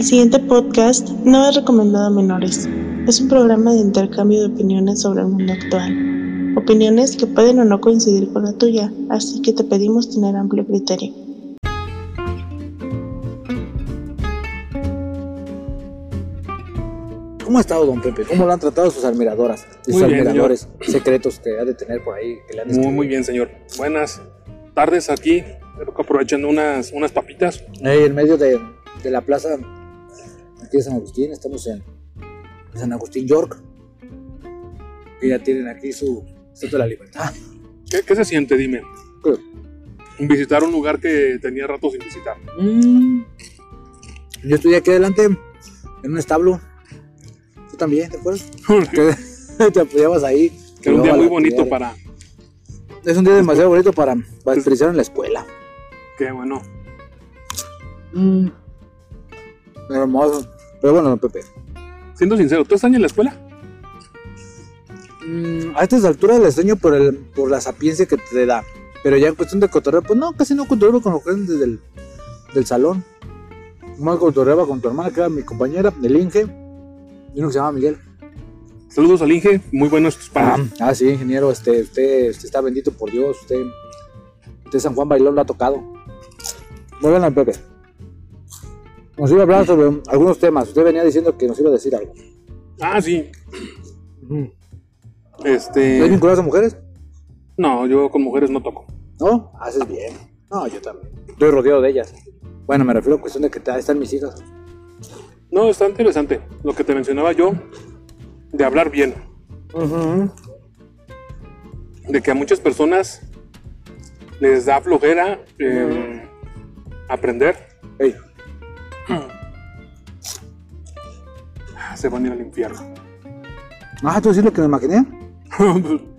El siguiente podcast no es recomendado a menores. Es un programa de intercambio de opiniones sobre el mundo actual. Opiniones que pueden o no coincidir con la tuya, así que te pedimos tener amplio criterio. ¿Cómo ha estado don Pepe? ¿Cómo lo han tratado sus admiradoras? Y sus bien, admiradores secretos que ha de tener por ahí. Que le han Muy, escrito? muy bien, señor. Buenas tardes aquí. Creo que aprovechando unas, unas papitas. Ahí en medio de, de la plaza aquí de San Agustín, estamos en San Agustín, York. Y ya tienen aquí su Estatua de la Libertad. ¿Qué, qué se siente, dime? Visitar un lugar que tenía rato sin visitar. Mm. Yo estoy aquí adelante en un establo. Tú también, ¿te acuerdas? Que te apoyabas ahí. que era un día muy bonito para... Es un día demasiado bonito para, para expresar en la escuela. Qué bueno. Mm. Hermoso. Pero bueno, Pepe. Siendo sincero, ¿tú estás en la escuela? Mm, a estas alturas le extraño por, el, por la sapiencia que te da. Pero ya en cuestión de cotorreo, pues no, casi no cotorreo con los jóvenes del, del salón. Más cotorreaba con tu hermana, que era mi compañera, del Inge. Y uno que se llama Miguel. Saludos al Inge. Muy buenos tus Ah, ah, sí, ingeniero, este, usted, usted está bendito por Dios. Usted, usted San Juan Bailón lo ha tocado. Muy bien, don Pepe. Nos iba a hablar sobre algunos temas. Usted venía diciendo que nos iba a decir algo. Ah, sí. ¿Estás Este... vinculado a mujeres? No, yo con mujeres no toco. ¿No? Haces bien. No, yo también. Estoy rodeado de ellas. Bueno, me refiero a cuestión de que ahí están mis hijas. No, está interesante. Lo que te mencionaba yo de hablar bien. De que a muchas personas les da flojera eh, aprender. Ey, Se van a ir al infierno. ah, ¿tú decís lo que me imaginé?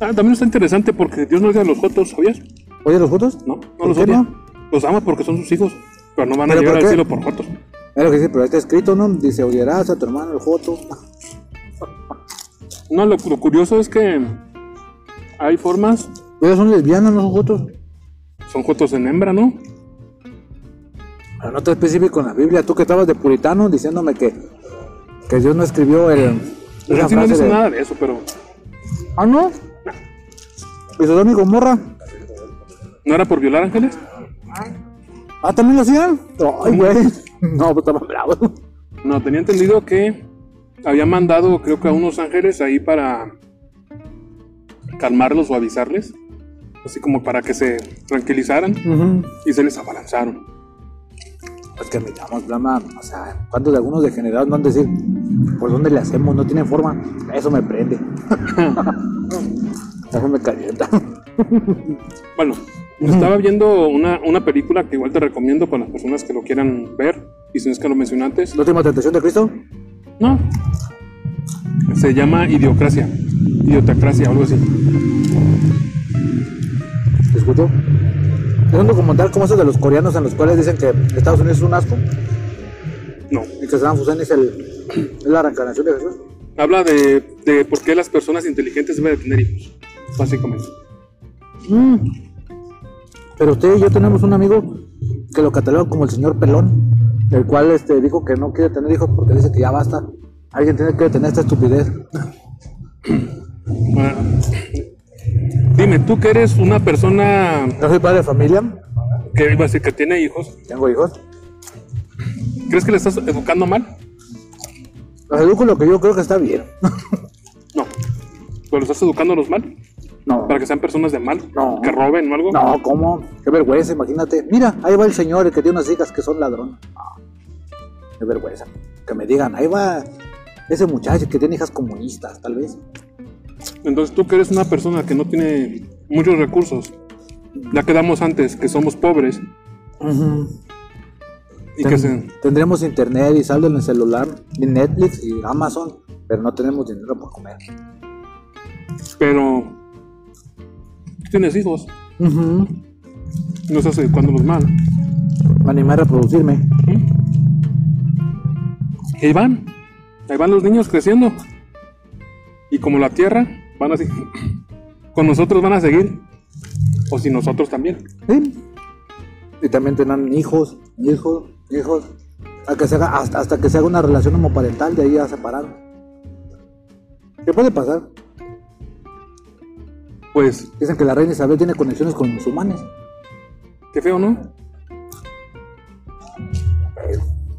Ah, también está interesante porque Dios no odia a los jotos, ¿sabías? Oye, los fotos? No, no ¿En los odia. Los ama porque son sus hijos, pero no van a ¿Pero llegar al cielo por jotos. Es lo que dice, pero está escrito, ¿no? Dice, odiarás a tu hermano el Joto. No, lo, lo curioso es que hay formas, Ellos son lesbianas, no son Jotos. son jotos en hembra, ¿no? Pero no te específico en la Biblia. Tú que estabas de puritano diciéndome que, que Dios no escribió el. Esa sí no frase dice de- nada de eso, pero Ah, no. ¿Y Sodoma y Gomorra? ¿no era por violar ángeles? Ah, también lo hacían. Ay, güey. No, pues estaban bravos. No, tenía entendido que había mandado, creo que a unos ángeles ahí para calmarlos o avisarles, así como para que se tranquilizaran y se les abalanzaron. Es que miramos, Blama, o sea, ¿cuántos de algunos degenerados no han de decir, por dónde le hacemos? No tienen forma. Eso me prende. Eso me calienta. Bueno, estaba viendo una, una película que igual te recomiendo para las personas que lo quieran ver, y si no es que lo mencioné antes. ¿La última tentación de Cristo? No. Se llama Idiocracia, Idiotacracia, algo así. ¿Te escucho? Un documental como esos de los coreanos en los cuales dicen que Estados Unidos es un asco No. y que Saddam Hussein es, el, es la reencarnación de Jesús. Habla de, de por qué las personas inteligentes deben de tener hijos, básicamente. Mm. Pero usted y yo tenemos un amigo que lo cataloga como el señor pelón, el cual este, dijo que no quiere tener hijos porque dice que ya basta. Alguien tiene que detener esta estupidez. Ah, Dime, tú que eres una persona Yo soy padre de familia, que iba a decir que tiene hijos, tengo hijos. ¿crees que le estás educando mal? Los educo lo que yo creo que está bien. No. ¿Pero estás educándolos mal? No, ¿Para que sean personas de mal? No. ¿Que roben o algo? no, ¿cómo? Qué vergüenza, imagínate. Mira, ahí va el señor, el que tiene unas hijas que son ladronas. No, qué vergüenza. Que me digan, ahí va ese muchacho que tiene hijas comunistas, tal vez. Entonces tú que eres una persona que no tiene muchos recursos, ya quedamos antes que somos pobres y que se... Tendremos internet y saldo en el celular, y Netflix y Amazon, pero no tenemos dinero para comer. Pero... tú Tienes hijos, Ujú. no estás educándolos mal. Me animé a reproducirme. Ahí van, ahí van los niños creciendo. Como la tierra, van así. Con nosotros van a seguir. O si nosotros también. ¿Sí? Y también tendrán hijos, hijos, hijos. A que se haga, hasta, hasta que se haga una relación homoparental, de ahí ya separaron. ¿Qué puede pasar? Pues, Dicen que la reina Isabel tiene conexiones con musulmanes. qué feo, ¿no?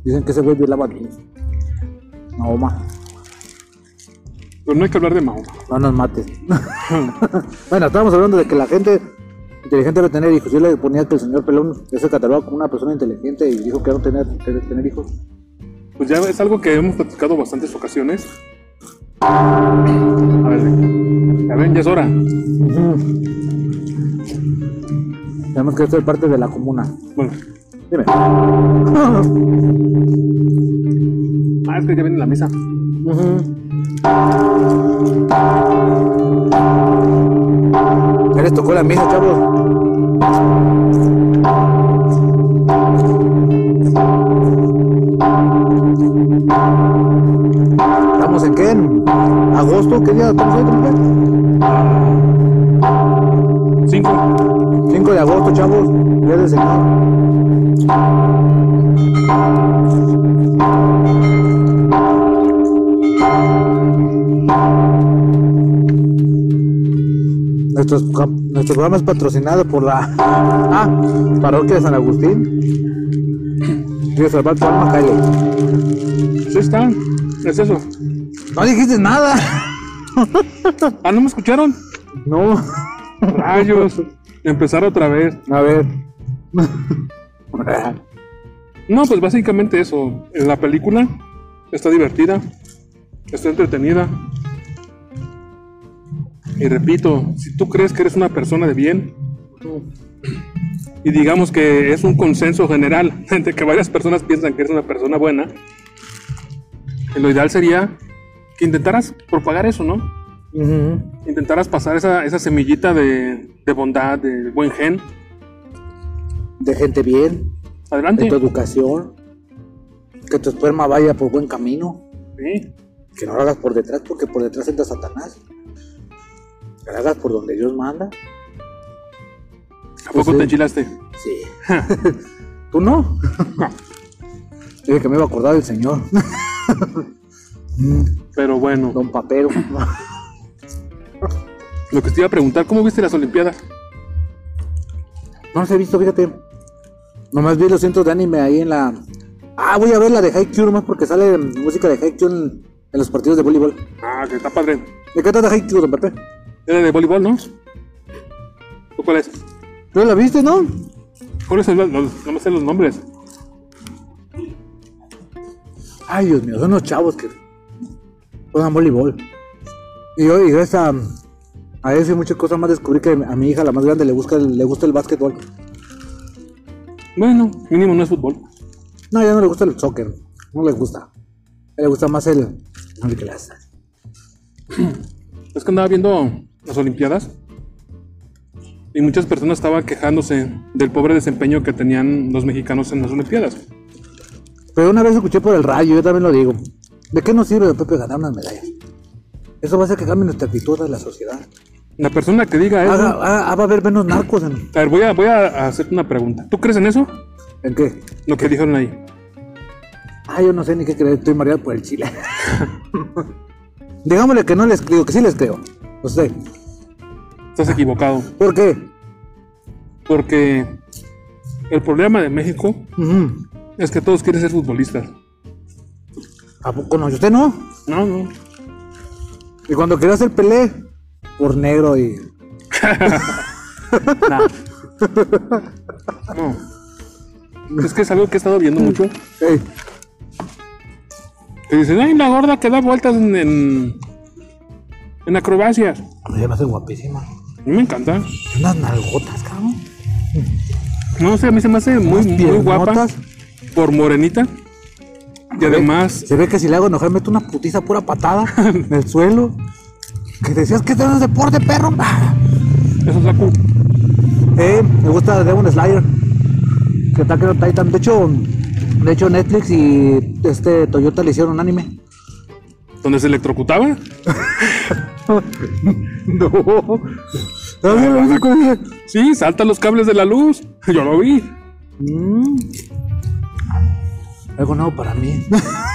Dicen que ese güey violaba niños. Mahoma, Pero no hay que hablar de Mahoma. no nos mates. bueno, estábamos hablando de que la gente inteligente debe tener hijos. Yo le ponía que el señor Pelón es catalogado como una persona inteligente y dijo que no tener, tener, tener hijos. Pues ya es algo que hemos platicado bastantes ocasiones. A ver, ya ven, ya es hora. Tenemos que ser parte de la comuna. Bueno, Dime. ah, es que ya viene la mesa. Ya les tocó la misa, chavos. ¿Estamos en qué? ¿En agosto? ¿Qué día estamos hoy, Trompe? Cinco. 5 de agosto, chavos. Del Señor. Nuestros, nuestro programa es patrocinado por la ah, Parroquia de San Agustín. Quiero salvar tu alma, Kyle. Sí está. Es eso. No dijiste nada. Ah, ¿no me escucharon? No. Rayos. Empezar otra vez. A ver. No, pues básicamente eso. La película está divertida, está entretenida. Y repito, si tú crees que eres una persona de bien, y digamos que es un consenso general de que varias personas piensan que eres una persona buena, lo ideal sería que intentaras propagar eso, ¿no? Intentaras pasar esa, esa semillita de, de bondad, de buen gen. De gente bien. Adelante. de tu educación, que tu esperma vaya por buen camino, Sí. que no lo hagas por detrás porque por detrás entra Satanás, que hagas por donde Dios manda. ¿A poco sí. te enchilaste? Sí. ¿Tú no? Dije que me iba a acordar del Señor. Pero bueno, Don Papero. lo que te iba a preguntar, ¿cómo viste las Olimpiadas? No los he visto, fíjate. Nomás vi los centros de anime ahí en la. Ah, voy a ver la de Haikyuu nomás porque sale música de Haikyuu en, en los partidos de voleibol. Ah, que está padre. ¿De qué trata Haikyuu, don Pepe? Era de voleibol, ¿no? ¿O cuál es? ¿No la viste, no? ¿Cuáles son los, los- no me sé los nombres? Ay, Dios mío, son los chavos que juegan voleibol. Y yo, y gracias a, a eso y muchas cosas más descubrí que a mi hija, la más grande, le, gusta el, le gusta el básquetbol. Bueno, mínimo no es fútbol. No, ya no le gusta el soccer. No le gusta. Le gusta más el. el clase. Es que andaba viendo las Olimpiadas y muchas personas estaban quejándose del pobre desempeño que tenían los mexicanos en las Olimpiadas. Pero una vez escuché por el rayo, yo también lo digo. ¿De qué nos sirve de Pepe ganar unas medallas? Eso va a hacer que cambie nuestra actitud de la sociedad. La persona que diga eso... Haga- haga- va a haber menos narcos en. A ver, voy a, voy a hacerte una pregunta. ¿Tú crees en eso? ¿En qué? Lo que dijeron ahí. Ah, yo no sé ni qué creer, estoy mareado por el chile. Digámosle que no les creo, que sí les creo. Usted. Estás equivocado. ¿Por qué? Porque el problema de México es que todos quieren ser futbolistas. ¿A poco no? ¿Y usted no? No, no. Y cuando quería hacer pelé, por negro y. No. Es que es algo que he estado viendo mucho. Ey, Que dicen, ay, la gorda que da vueltas en, en, en acrobacias. a mí me hace guapísima. Mí me encanta. Y unas nalgotas, cabrón. No sé, a mí se me hace muy, muy guapa. Por morenita. Y además, Se ve que si le hago enojar, meto una putiza pura patada en el suelo. Que decías que este no es deporte, perro. Eso saco. Eh, me gusta Demon Slayer. Que Attack on Titan. De hecho, de hecho Netflix y este Toyota le hicieron un anime. Donde se electrocutaba. No. Sí, salta los cables de la luz. Yo lo vi. Mm. Algo nuevo para mí.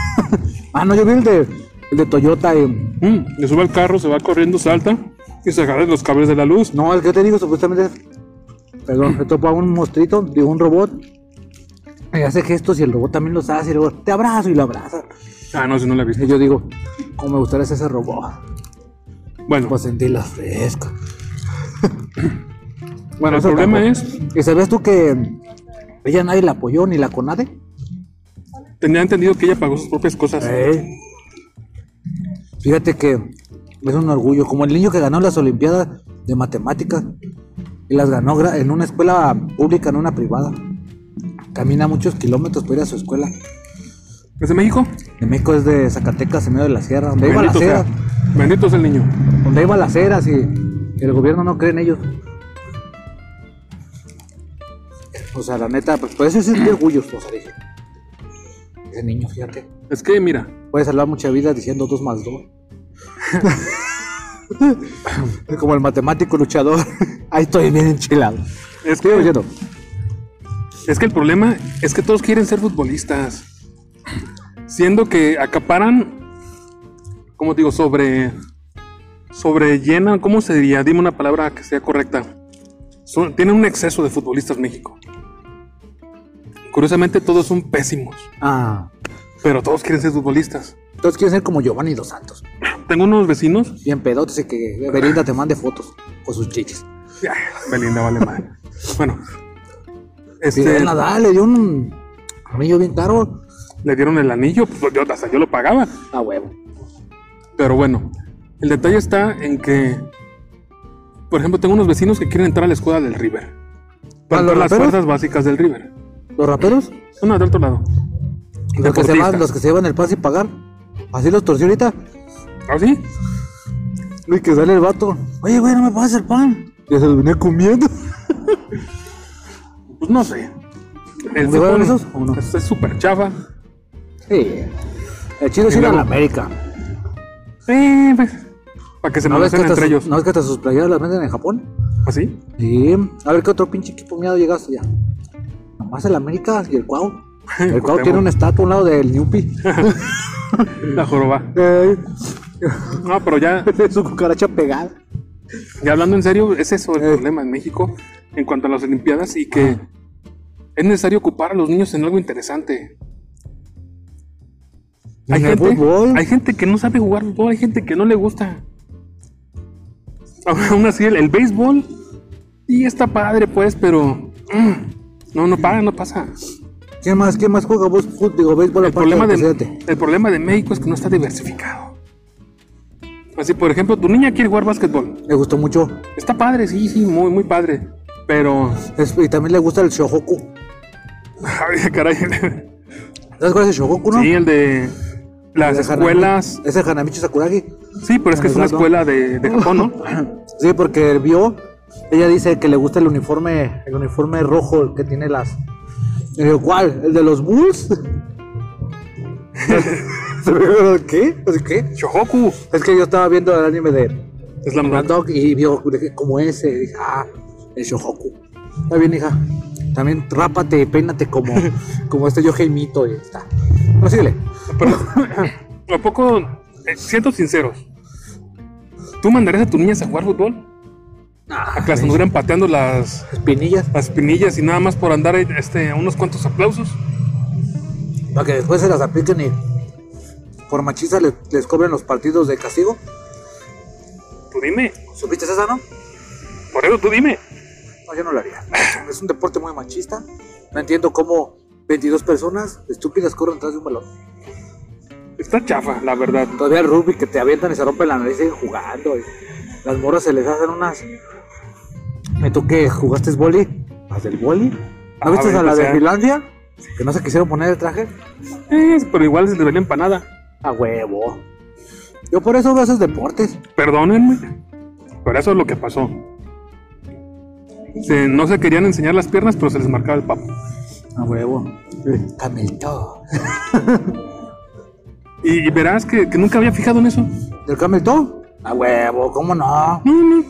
ah, no, yo vi el de, el de Toyota. eh. Mm, le sube al carro, se va corriendo, salta y se agarra los cables de la luz. No, el que te digo, supuestamente. Perdón, me topa un monstruito, digo, un robot. Y hace gestos y el robot también los hace. Y luego, te abrazo y lo abraza. Ah, no, si no la viste. Y yo digo, ¿cómo me gustaría ser ese robot? Bueno, Pues sentirla fresca. bueno, el problema tampoco. es, ¿Y sabías tú que ella nadie la apoyó ni la CONADE? tenía entendido que ella pagó sus propias cosas. Eh. Fíjate que es un orgullo, como el niño que ganó las Olimpiadas de Matemáticas y las ganó en una escuela pública, en una privada. Camina muchos kilómetros para ir a su escuela. ¿Es de México? De México es de Zacatecas, en medio de la sierra, donde iba las ceras, Bendito es el niño. donde iba las ceras y el gobierno no cree en ellos. O sea, la neta, pues por eso es de orgullo, o sea, dije. Ese niño, fíjate. Es que, mira, Puede salvar mucha vida diciendo 2 más 2. Como el matemático luchador. Ahí estoy bien enchilado. es Estoy que, oyendo. es que el problema es que todos quieren ser futbolistas. Siendo que acaparan, como digo, sobre. Sobre llenan, ¿cómo se diría? Dime una palabra que sea correcta. Son- tienen un exceso de futbolistas México. Curiosamente, todos son pésimos, Ah. pero todos quieren ser futbolistas. Todos quieren ser como Giovanni Dos Santos. Tengo unos vecinos. Bien pedotes y que Belinda te mande fotos con sus chichis. Ay, Belinda vale madre. Bueno, Este, este, Nadal le dio un anillo bien caro. le dieron el anillo, pues yo, hasta yo lo pagaba. A huevo. Pero bueno, el detalle está en que, por ejemplo, tengo unos vecinos que quieren entrar a la escuela del River. Para ¿A los entrar a las raperos? fuerzas básicas del River. Los raperos, No, del otro lado. los que, se van, los que se llevan el pase y pagar. Así los torció ahorita. ¿Ah, sí? Y que sale el vato. Oye, güey, no me pases el pan. Ya se lo venía comiendo. Pues no sé. El ¿De fútbol esos o no? es es súper chafa. Sí. El chido es ir a la América. Eh, pues, para que se ¿No hasta entre sus, ellos. ¿No ves que hasta sus playeras las venden en Japón? ¿Así? Sí. A ver qué otro pinche equipo miado llegaste ya. Nomás el América y el Cuau. El Cuau tiene una estatua a un lado del Newpi. La joroba. No, pero ya, Su cucaracha pegada. ya hablando en serio, es eso el Eh. problema en México en cuanto a las Olimpiadas y que es necesario ocupar a los niños en algo interesante. Hay el gente, fútbol. hay gente que no sabe jugar fútbol, hay gente que no le gusta. Aún así, el, el béisbol, y está padre, pues, pero mm, no, no paga, no pasa. ¿Quién más, quién más juega vos fútbol, digo, béisbol El problema, de, presidente? el problema de México es que no está diversificado. Así, por ejemplo, tu niña quiere jugar básquetbol. Le gustó mucho. Está padre, sí, sí, muy, muy padre. Pero, Es- y también le gusta el Shohoku. ay, caray. ¿Sabes cuál es el Shohoku, no? Sí, el de las escuelas. Es el Hanamichi Sakuragi. Sí, pero es que es una escuela de, de Japón, ¿no? Sí, porque vio, ella dice que le gusta el uniforme, el uniforme rojo que tiene las. Digo, ¿cuál? ¿El de los Bulls? ¿Qué? ¿Pues ¿Qué? Shohoku. Es que yo estaba viendo el anime de Slam. Dunk y vio como ese. y dije, ah, el Shohoku. Está bien, hija. También rápate peínate como, como este yo Jaimito y está. Síguele. Pero, ¿a poco, eh, siendo sinceros, ¿tú mandarías a tus niñas a jugar fútbol? A que las anduvieran pateando las, Espinillas. las pinillas y nada más por andar este, unos cuantos aplausos. Para que después se las apliquen y por machistas les, les cobren los partidos de castigo. Tú dime, ¿Supiste esa, no? por eso tú dime. No, yo no lo haría. Es un deporte muy machista. No entiendo cómo 22 personas estúpidas corren detrás de un balón. Está chafa, la verdad. Todavía el rugby que te avientan y se rompen la nariz y siguen jugando. y las morras se les hacen unas. ¿Me tú que jugaste boli? ¿Las del boli? ¿No Ah, viste a la de. Finlandia? Que no se quisieron poner el traje. Eh, pero igual se les venía empanada. A huevo. Yo por eso veo esos deportes. Perdónenme, pero eso es lo que pasó. Se- no se querían enseñar las piernas, pero se les marcaba el papo. A huevo. Camelto. Y, y verás que, que nunca había fijado en eso. ¿Del camelto? A huevo, ¿cómo no? No, no.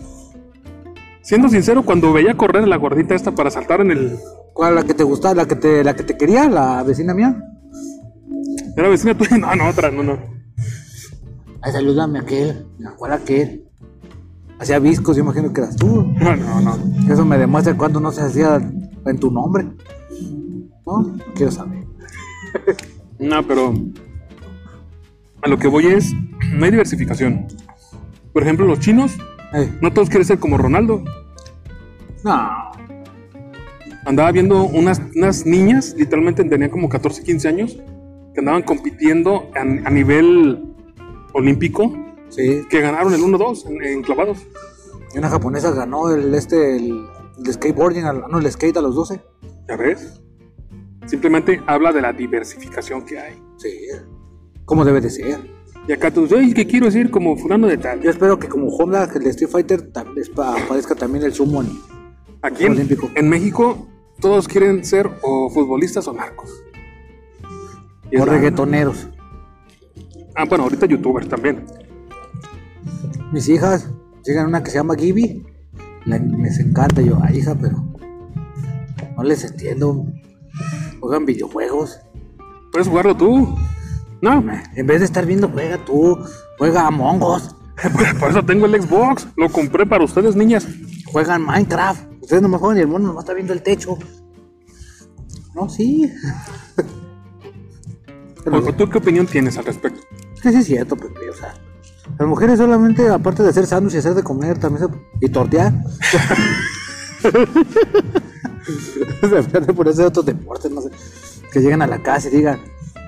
Siendo sincero, cuando veía correr la gordita esta para saltar en el... ¿Cuál la que te gustaba? ¿La que te, la que te quería? ¿La vecina mía? Era vecina tuya, no, no, otra, no, no. Ay, salúdame a aquel. ¿Cuál aquel? Hacía viscos, yo imagino que eras tú. No, no, no. Eso me demuestra cuando no se hacía en tu nombre. No, quiero saber. No, pero a lo que voy es, no hay diversificación. Por ejemplo, los chinos, Ey, no todos quieren ser como Ronaldo. no, Andaba viendo unas, unas niñas, literalmente tenían como 14, 15 años, que andaban compitiendo a, a nivel olímpico, sí. que ganaron el 1-2 en, en clavados. Y una japonesa ganó el este el, el skateboarding, al- no, el skate a los 12. ¿Ya ves? Simplemente habla de la diversificación que hay. Sí. Como debe de ser. Y acá tú dices, "Ay, que quiero decir como fulano de tal. Yo espero que como Honda, el Street Fighter, aparezca también el sumo en- Aquí en, Olímpico. en México todos quieren ser o futbolistas o narcos. Y o la- reggaetoneros. Ah, bueno, ahorita youtubers también. Mis hijas llegan una que se llama Gibby. La- les encanta. Yo, ay, hija, pero no les entiendo. Juegan videojuegos. Puedes jugarlo tú. No, En vez de estar viendo, juega tú. Juega Among Us. por eso tengo el Xbox. Lo compré para ustedes, niñas. Juegan Minecraft. Ustedes nomás juegan y el mono nomás está viendo el techo. No, sí. ¿O- o ¿Tú qué opinión tienes al respecto? Es que sí es cierto, Pepe, o sea. Las mujeres solamente, aparte de hacer sándwiches y hacer de comer, también se... Y tortear. Deberían de ponerse otros deportes, no sé. Que lleguen a la casa y digan,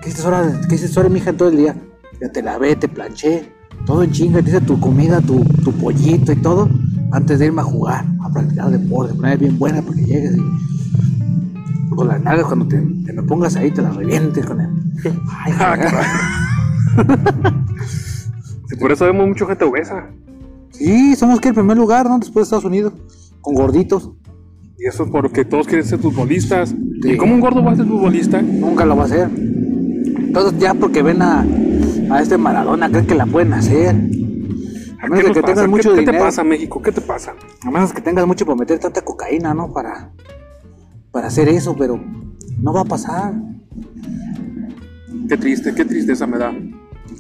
¿qué hiciste ahora, qué hiciste ahora, mija, en todo el día? Ya te lavé, te planché, todo en chinga, te hice tu comida, tu, tu pollito y todo, antes de irme a jugar, a practicar deporte, poner bien buena para que llegues y... Con las nalgas, cuando te, te me pongas ahí, te las revientes con el... Ay, Ah, por eso vemos mucha gente obesa. Sí, somos que el primer lugar, ¿no? Después de Estados Unidos, con gorditos. Y eso es porque todos quieren ser futbolistas. Sí. ¿Y cómo un gordo va a ser futbolista? Nunca lo va a hacer. Todos ya porque ven a, a este Maradona, creen que la pueden hacer. A ¿Qué, menos que pasa? tengas ¿Qué- mucho qué dinero. te pasa, México? ¿Qué te pasa? A menos que tengas mucho para meter tanta cocaína, ¿no? Para, para hacer eso, pero no va a pasar. Qué triste, qué tristeza me da.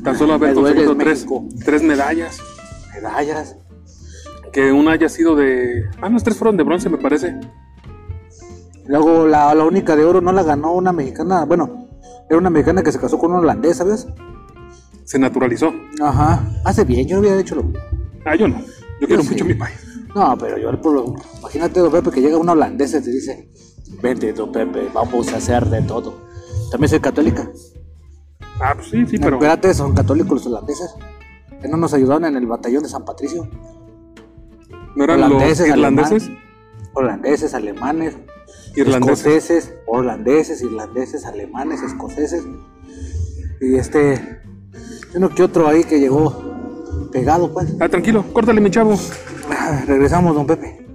Tan solo haber conseguido tres, tres medallas. Medallas. Que una haya sido de. Ah, las tres fueron de bronce, me parece. Luego la, la única de oro no la ganó una mexicana. Bueno, era una mexicana que se casó con un holandés, ¿sabes? Se naturalizó. Ajá. Hace bien, yo no había hecho lo Ah, yo no. Yo quiero sí. mucho mi país. No, pero yo por lo... Imagínate, don Pepe, que llega un holandés y te dice, vente, don Pepe, vamos a hacer de todo. También soy católica. Ah, pues sí, sí, pero. Espérate, son católicos los holandeses. Que no nos ayudaron en el batallón de San Patricio. ¿No eran holandeses, los irlandeses? alemanes. Holandeses, alemanes, Irlandeses. escoceses, holandeses, irlandeses, alemanes, escoceses. Y este... Uno que otro ahí que llegó pegado, pues. Ah, tranquilo, córtale, mi chavo. Ah, Regresamos, don Pepe.